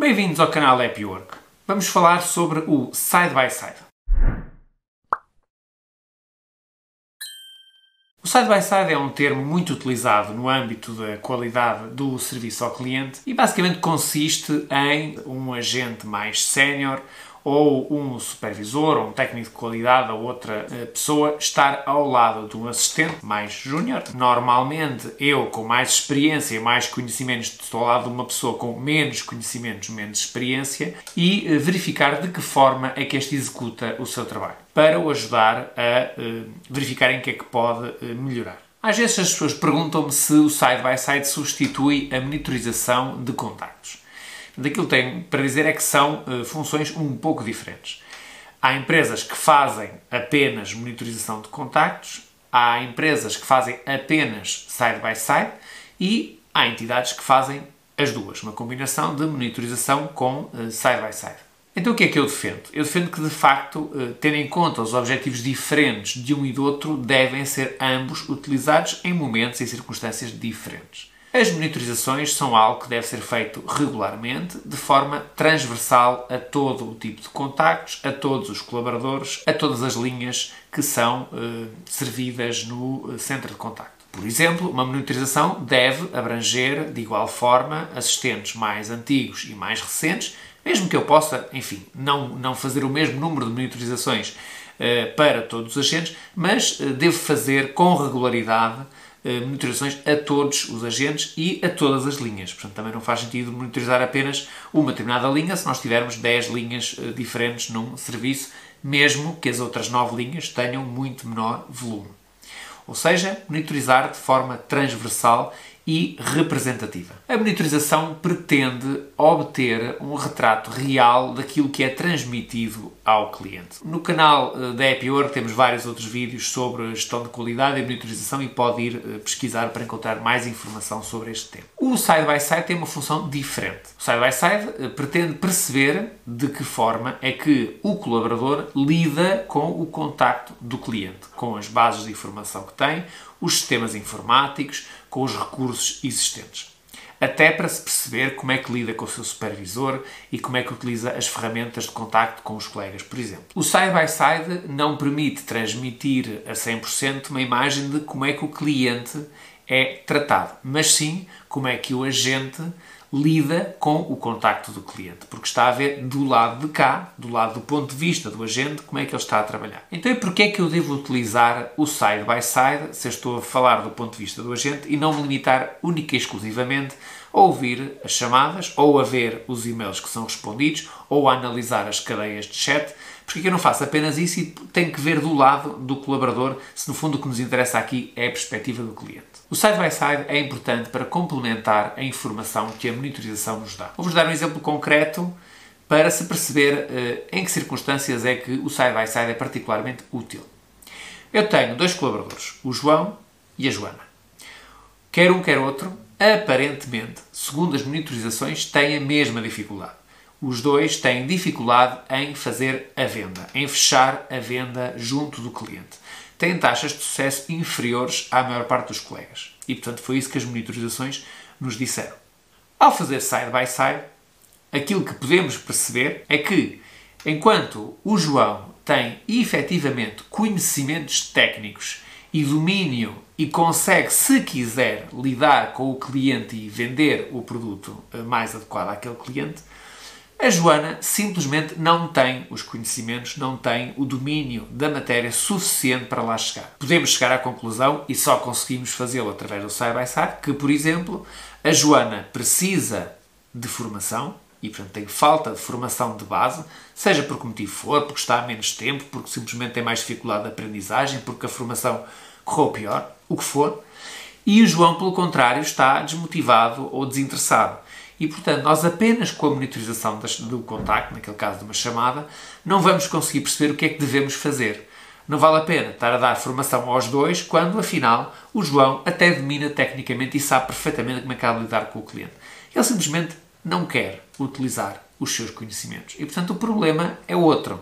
Bem-vindos ao canal Happy Work. Vamos falar sobre o side by side. O side by side é um termo muito utilizado no âmbito da qualidade do serviço ao cliente e basicamente consiste em um agente mais sénior ou um supervisor ou um técnico de qualidade ou outra eh, pessoa estar ao lado de um assistente mais júnior. Normalmente, eu com mais experiência mais conhecimentos estou ao lado de uma pessoa com menos conhecimentos, menos experiência e eh, verificar de que forma é que este executa o seu trabalho para o ajudar a uh, verificar em que é que pode melhorar. Às vezes as pessoas perguntam-me se o side-by-side -side substitui a monitorização de contactos daquilo que tenho para dizer é que são uh, funções um pouco diferentes. Há empresas que fazem apenas monitorização de contactos, há empresas que fazem apenas side by side e há entidades que fazem as duas, uma combinação de monitorização com uh, side by side. Então o que é que eu defendo? Eu defendo que de facto, uh, tendo em conta os objetivos diferentes de um e do outro, devem ser ambos utilizados em momentos e circunstâncias diferentes. As monitorizações são algo que deve ser feito regularmente, de forma transversal a todo o tipo de contactos, a todos os colaboradores, a todas as linhas que são eh, servidas no eh, centro de contacto. Por exemplo, uma monitorização deve abranger de igual forma assistentes mais antigos e mais recentes, mesmo que eu possa, enfim, não, não fazer o mesmo número de monitorizações eh, para todos os agentes, mas eh, devo fazer com regularidade monitorizações a todos os agentes e a todas as linhas. Portanto, também não faz sentido monitorizar apenas uma determinada linha se nós tivermos 10 linhas eh, diferentes num serviço, mesmo que as outras 9 linhas tenham muito menor volume. Ou seja, monitorizar de forma transversal e representativa. A monitorização pretende obter um retrato real daquilo que é transmitido ao cliente. No canal eh, da Work temos vários outros vídeos sobre gestão de qualidade e monitorização e pode ir eh, pesquisar para encontrar mais informação sobre este tema. O side by side tem uma função diferente. O side by side pretende perceber de que forma é que o colaborador lida com o contacto do cliente, com as bases de informação que tem, os sistemas informáticos, com os recursos existentes. Até para se perceber como é que lida com o seu supervisor e como é que utiliza as ferramentas de contacto com os colegas, por exemplo. O side-by-side -side não permite transmitir a 100% uma imagem de como é que o cliente é tratado, mas sim como é que o agente lida com o contacto do cliente, porque está a ver do lado de cá, do lado do ponto de vista do agente, como é que ele está a trabalhar. Então, porquê é que eu devo utilizar o side by side, se eu estou a falar do ponto de vista do agente, e não me limitar única e exclusivamente a ouvir as chamadas, ou a ver os e-mails que são respondidos, ou a analisar as cadeias de chat, porque eu não faço apenas isso e tenho que ver do lado do colaborador se no fundo o que nos interessa aqui é a perspectiva do cliente. O side-by-side -side é importante para complementar a informação que a monitorização nos dá. Vou-vos dar um exemplo concreto para se perceber uh, em que circunstâncias é que o side-by-side -side é particularmente útil. Eu tenho dois colaboradores, o João e a Joana. Quer um, quer outro, aparentemente, segundo as monitorizações, têm a mesma dificuldade os dois têm dificuldade em fazer a venda, em fechar a venda junto do cliente. Têm taxas de sucesso inferiores à maior parte dos colegas. E, portanto, foi isso que as monitorizações nos disseram. Ao fazer side by side, aquilo que podemos perceber é que, enquanto o João tem efetivamente conhecimentos técnicos e domínio e consegue, se quiser, lidar com o cliente e vender o produto mais adequado àquele cliente, a Joana simplesmente não tem os conhecimentos, não tem o domínio da matéria suficiente para lá chegar. Podemos chegar à conclusão, e só conseguimos fazê-lo através do side by side, que, por exemplo, a Joana precisa de formação, e portanto tem falta de formação de base, seja por que motivo for, porque está há menos tempo, porque simplesmente tem mais dificuldade de aprendizagem, porque a formação correu pior, o que for. E o João, pelo contrário, está desmotivado ou desinteressado. E, portanto, nós apenas com a monitorização do contacto, naquele caso de uma chamada, não vamos conseguir perceber o que é que devemos fazer. Não vale a pena estar a dar formação aos dois quando, afinal, o João até domina tecnicamente e sabe perfeitamente como é que há de lidar com o cliente. Ele simplesmente não quer utilizar os seus conhecimentos. E, portanto, o problema é outro.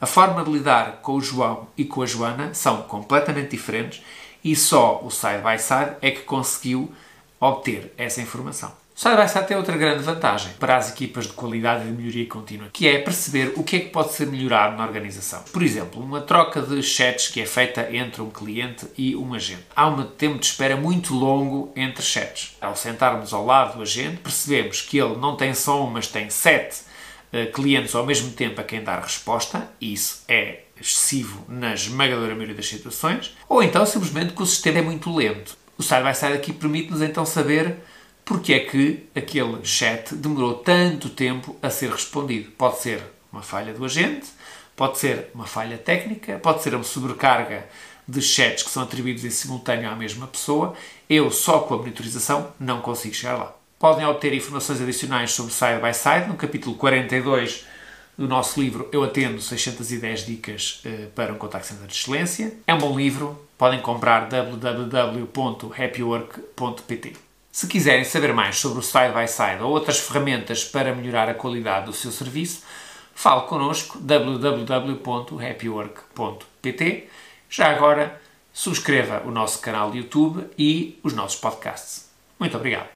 A forma de lidar com o João e com a Joana são completamente diferentes e só o side by side é que conseguiu obter essa informação. O side by side tem outra grande vantagem para as equipas de qualidade e de melhoria contínua, que é perceber o que é que pode ser melhorado na organização. Por exemplo, uma troca de chats que é feita entre um cliente e um agente. Há um tempo de espera muito longo entre chats. Ao sentarmos ao lado do agente, percebemos que ele não tem só um, mas tem sete uh, clientes ao mesmo tempo a quem dar resposta, isso é excessivo na esmagadora maioria das situações, ou então simplesmente que o sistema é muito lento. O side-by-side aqui permite-nos então saber porque é que aquele chat demorou tanto tempo a ser respondido. Pode ser uma falha do agente, pode ser uma falha técnica, pode ser uma sobrecarga de chats que são atribuídos em simultâneo à mesma pessoa. Eu, só com a monitorização, não consigo chegar lá. Podem obter informações adicionais sobre Side by Side no capítulo 42 do nosso livro Eu Atendo 610 Dicas eh, para um Contact Center de Excelência. É um bom livro, podem comprar www.happywork.pt. Se quiserem saber mais sobre o Side by Side ou outras ferramentas para melhorar a qualidade do seu serviço, fale connosco www.happywork.pt. Já agora, subscreva o nosso canal de YouTube e os nossos podcasts. Muito obrigado.